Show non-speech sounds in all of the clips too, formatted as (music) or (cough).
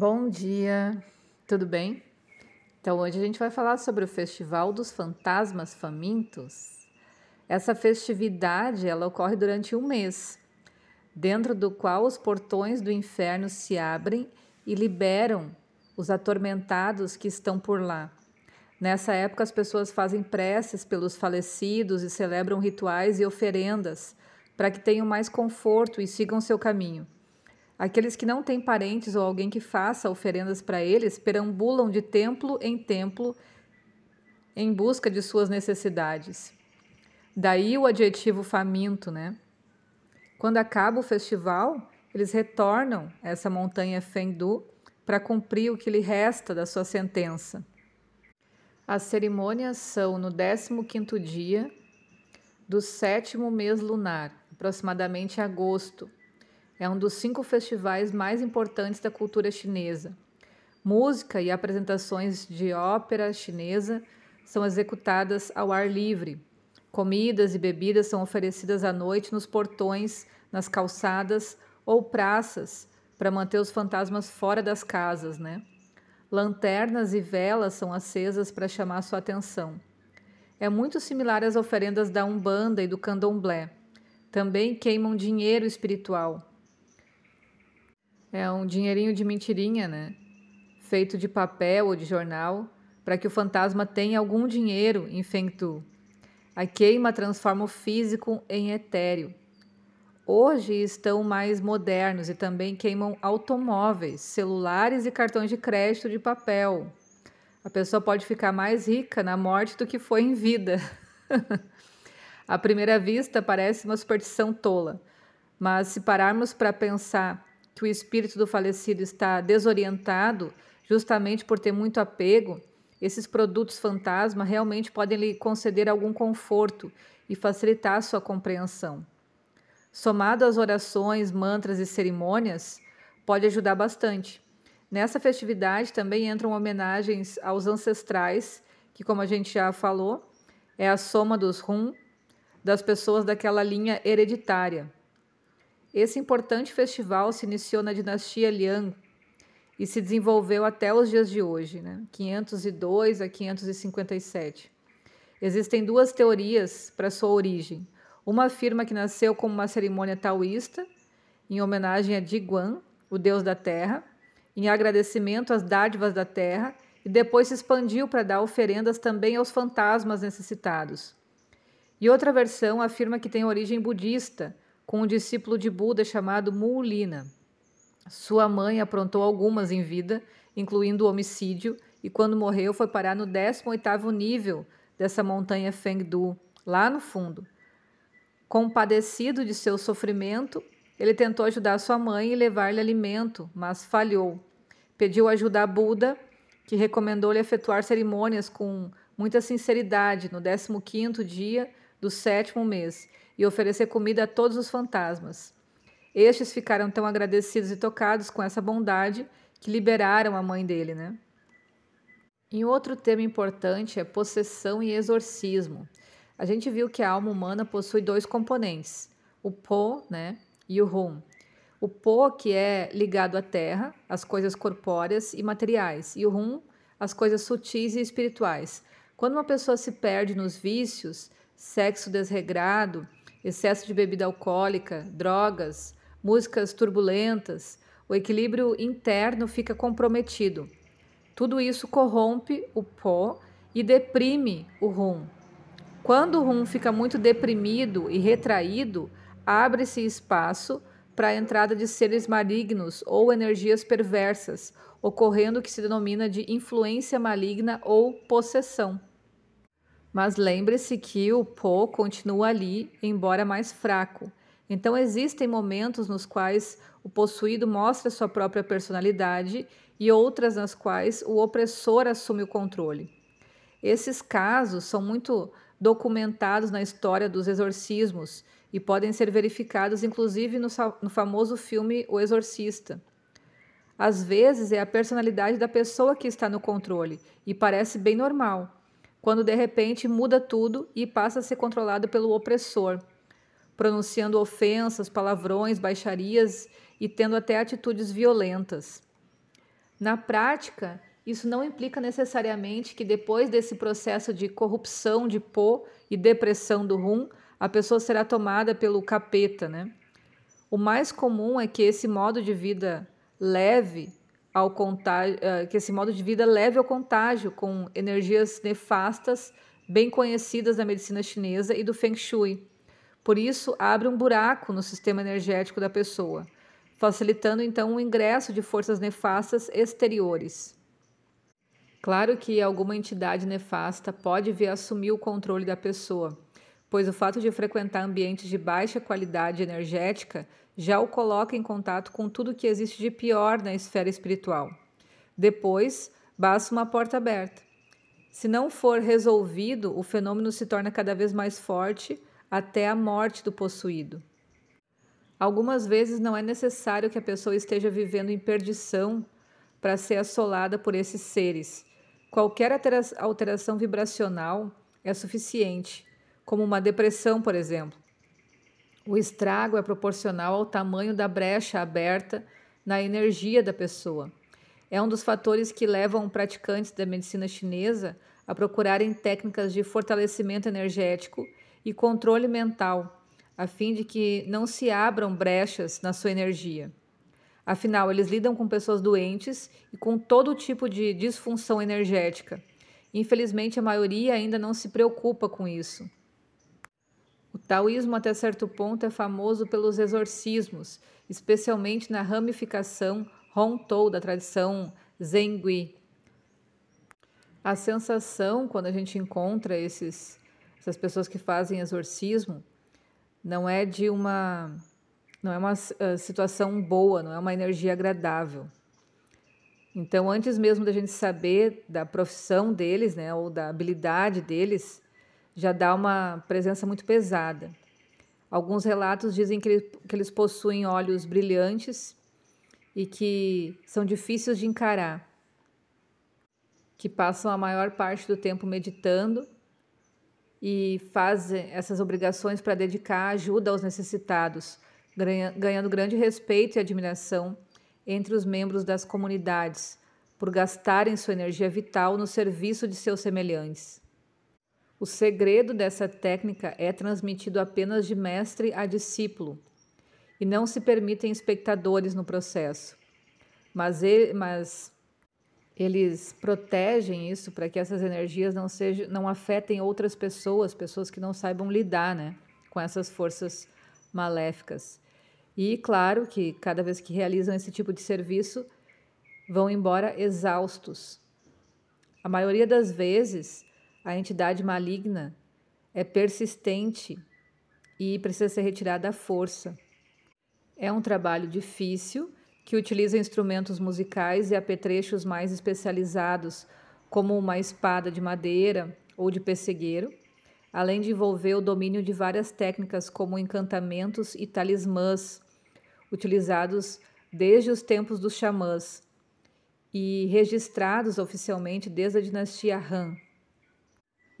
Bom dia, tudo bem? Então, hoje a gente vai falar sobre o Festival dos Fantasmas Famintos. Essa festividade ela ocorre durante um mês, dentro do qual os portões do inferno se abrem e liberam os atormentados que estão por lá. Nessa época, as pessoas fazem preces pelos falecidos e celebram rituais e oferendas para que tenham mais conforto e sigam seu caminho. Aqueles que não têm parentes ou alguém que faça oferendas para eles perambulam de templo em templo em busca de suas necessidades. Daí o adjetivo faminto, né? Quando acaba o festival, eles retornam a essa montanha Fengdu para cumprir o que lhe resta da sua sentença. As cerimônias são no 15º dia do sétimo mês lunar, aproximadamente agosto, é um dos cinco festivais mais importantes da cultura chinesa. Música e apresentações de ópera chinesa são executadas ao ar livre. Comidas e bebidas são oferecidas à noite nos portões, nas calçadas ou praças para manter os fantasmas fora das casas, né? Lanternas e velas são acesas para chamar sua atenção. É muito similar às oferendas da Umbanda e do Candomblé. Também queimam dinheiro espiritual. É um dinheirinho de mentirinha, né? Feito de papel ou de jornal, para que o fantasma tenha algum dinheiro em Fengtu. A queima transforma o físico em etéreo. Hoje estão mais modernos e também queimam automóveis, celulares e cartões de crédito de papel. A pessoa pode ficar mais rica na morte do que foi em vida. (laughs) à primeira vista parece uma superstição tola, mas se pararmos para pensar que o espírito do falecido está desorientado, justamente por ter muito apego, esses produtos fantasma realmente podem lhe conceder algum conforto e facilitar a sua compreensão. Somado às orações, mantras e cerimônias, pode ajudar bastante. Nessa festividade também entram homenagens aos ancestrais, que, como a gente já falou, é a soma dos rum das pessoas daquela linha hereditária. Esse importante festival se iniciou na dinastia Liang e se desenvolveu até os dias de hoje, né? 502 a 557. Existem duas teorias para sua origem. Uma afirma que nasceu como uma cerimônia taoísta, em homenagem a Diguan, o deus da terra, em agradecimento às dádivas da terra, e depois se expandiu para dar oferendas também aos fantasmas necessitados. E outra versão afirma que tem origem budista, com um discípulo de Buda chamado Mulina. Sua mãe aprontou algumas em vida, incluindo o homicídio, e quando morreu foi parar no 18º nível dessa montanha Fengdu, lá no fundo. Compadecido de seu sofrimento, ele tentou ajudar sua mãe e levar-lhe alimento, mas falhou. Pediu ajuda a Buda, que recomendou-lhe efetuar cerimônias com muita sinceridade no 15º dia do sétimo mês e oferecer comida a todos os fantasmas. Estes ficaram tão agradecidos e tocados com essa bondade que liberaram a mãe dele, né? E outro tema importante é possessão e exorcismo. A gente viu que a alma humana possui dois componentes, o Po, né, e o Hum. O Po, que é ligado à terra, às coisas corpóreas e materiais, e o Hum, as coisas sutis e espirituais. Quando uma pessoa se perde nos vícios, sexo desregrado, excesso de bebida alcoólica, drogas, músicas turbulentas, o equilíbrio interno fica comprometido. Tudo isso corrompe o pó e deprime o rum. Quando o rum fica muito deprimido e retraído, abre-se espaço para a entrada de seres malignos ou energias perversas, ocorrendo o que se denomina de influência maligna ou possessão. Mas lembre-se que o Po continua ali, embora mais fraco. Então existem momentos nos quais o possuído mostra sua própria personalidade e outras nas quais o opressor assume o controle. Esses casos são muito documentados na história dos exorcismos e podem ser verificados inclusive no, no famoso filme O Exorcista. Às vezes é a personalidade da pessoa que está no controle e parece bem normal quando de repente muda tudo e passa a ser controlado pelo opressor, pronunciando ofensas, palavrões, baixarias e tendo até atitudes violentas. Na prática, isso não implica necessariamente que depois desse processo de corrupção de pô e depressão do rum, a pessoa será tomada pelo capeta, né? O mais comum é que esse modo de vida leve ao contágio, eh, que esse modo de vida leve ao contágio com energias nefastas bem conhecidas da medicina chinesa e do Feng Shui. Por isso, abre um buraco no sistema energético da pessoa, facilitando então o ingresso de forças nefastas exteriores. Claro que alguma entidade nefasta pode vir assumir o controle da pessoa, pois o fato de frequentar ambientes de baixa qualidade energética já o coloca em contato com tudo que existe de pior na esfera espiritual. Depois, basta uma porta aberta. Se não for resolvido, o fenômeno se torna cada vez mais forte até a morte do possuído. Algumas vezes não é necessário que a pessoa esteja vivendo em perdição para ser assolada por esses seres. Qualquer alteração vibracional é suficiente, como uma depressão, por exemplo. O estrago é proporcional ao tamanho da brecha aberta na energia da pessoa. É um dos fatores que levam praticantes da medicina chinesa a procurarem técnicas de fortalecimento energético e controle mental, a fim de que não se abram brechas na sua energia. Afinal, eles lidam com pessoas doentes e com todo tipo de disfunção energética. Infelizmente, a maioria ainda não se preocupa com isso. O taoísmo, até certo ponto, é famoso pelos exorcismos, especialmente na ramificação Hongtou da tradição Zengui. A sensação, quando a gente encontra esses, essas pessoas que fazem exorcismo, não é de uma não é uma uh, situação boa, não é uma energia agradável. Então, antes mesmo da gente saber da profissão deles, né, ou da habilidade deles, já dá uma presença muito pesada. Alguns relatos dizem que, que eles possuem olhos brilhantes e que são difíceis de encarar, que passam a maior parte do tempo meditando e fazem essas obrigações para dedicar ajuda aos necessitados, ganhando grande respeito e admiração entre os membros das comunidades por gastarem sua energia vital no serviço de seus semelhantes. O segredo dessa técnica é transmitido apenas de mestre a discípulo e não se permitem espectadores no processo. Mas, ele, mas eles protegem isso para que essas energias não, sejam, não afetem outras pessoas, pessoas que não saibam lidar né, com essas forças maléficas. E claro que cada vez que realizam esse tipo de serviço, vão embora exaustos. A maioria das vezes, a entidade maligna é persistente e precisa ser retirada à força. É um trabalho difícil que utiliza instrumentos musicais e apetrechos mais especializados, como uma espada de madeira ou de pessegueiro, além de envolver o domínio de várias técnicas como encantamentos e talismãs, utilizados desde os tempos dos xamãs e registrados oficialmente desde a dinastia Han.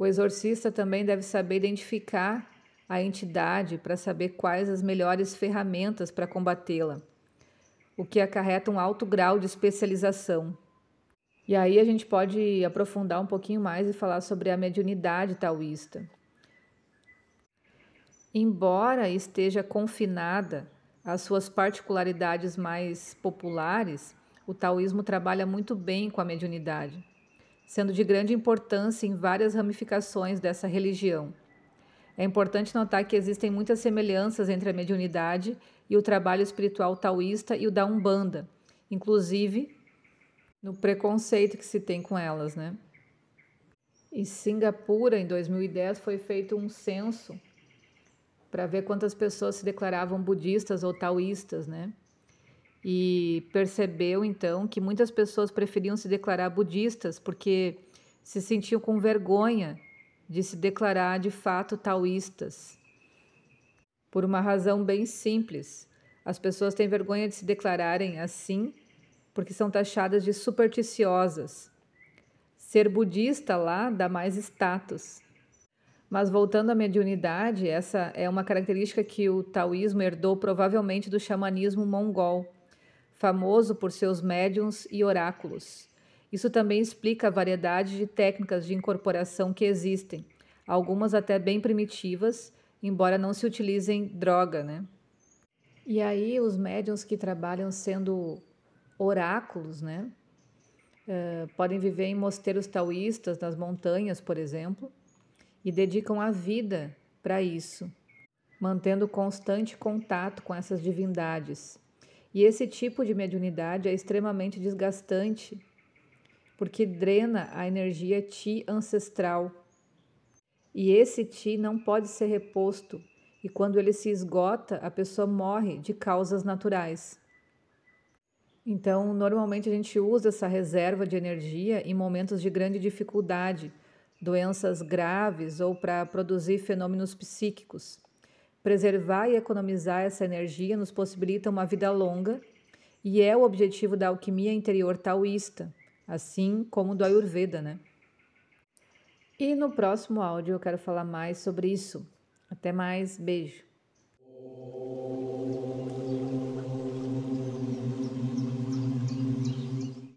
O exorcista também deve saber identificar a entidade para saber quais as melhores ferramentas para combatê-la, o que acarreta um alto grau de especialização. E aí a gente pode aprofundar um pouquinho mais e falar sobre a mediunidade taoísta. Embora esteja confinada às suas particularidades mais populares, o taoísmo trabalha muito bem com a mediunidade sendo de grande importância em várias ramificações dessa religião. É importante notar que existem muitas semelhanças entre a mediunidade e o trabalho espiritual taoísta e o da Umbanda, inclusive no preconceito que se tem com elas, né? Em Singapura, em 2010, foi feito um censo para ver quantas pessoas se declaravam budistas ou taoístas, né? E percebeu então que muitas pessoas preferiam se declarar budistas porque se sentiam com vergonha de se declarar de fato taoístas. Por uma razão bem simples. As pessoas têm vergonha de se declararem assim porque são taxadas de supersticiosas. Ser budista lá dá mais status. Mas voltando à mediunidade, essa é uma característica que o taoísmo herdou provavelmente do xamanismo mongol famoso por seus médiums e oráculos. Isso também explica a variedade de técnicas de incorporação que existem, algumas até bem primitivas, embora não se utilizem droga, né? E aí os médiums que trabalham sendo oráculos, né? Uh, podem viver em mosteiros taoístas, nas montanhas, por exemplo, e dedicam a vida para isso, mantendo constante contato com essas divindades. E esse tipo de mediunidade é extremamente desgastante porque drena a energia ti ancestral. E esse ti não pode ser reposto, e quando ele se esgota, a pessoa morre de causas naturais. Então, normalmente a gente usa essa reserva de energia em momentos de grande dificuldade, doenças graves ou para produzir fenômenos psíquicos. Preservar e economizar essa energia nos possibilita uma vida longa e é o objetivo da alquimia interior taoísta assim como do Ayurveda, né? E no próximo áudio eu quero falar mais sobre isso. Até mais, beijo.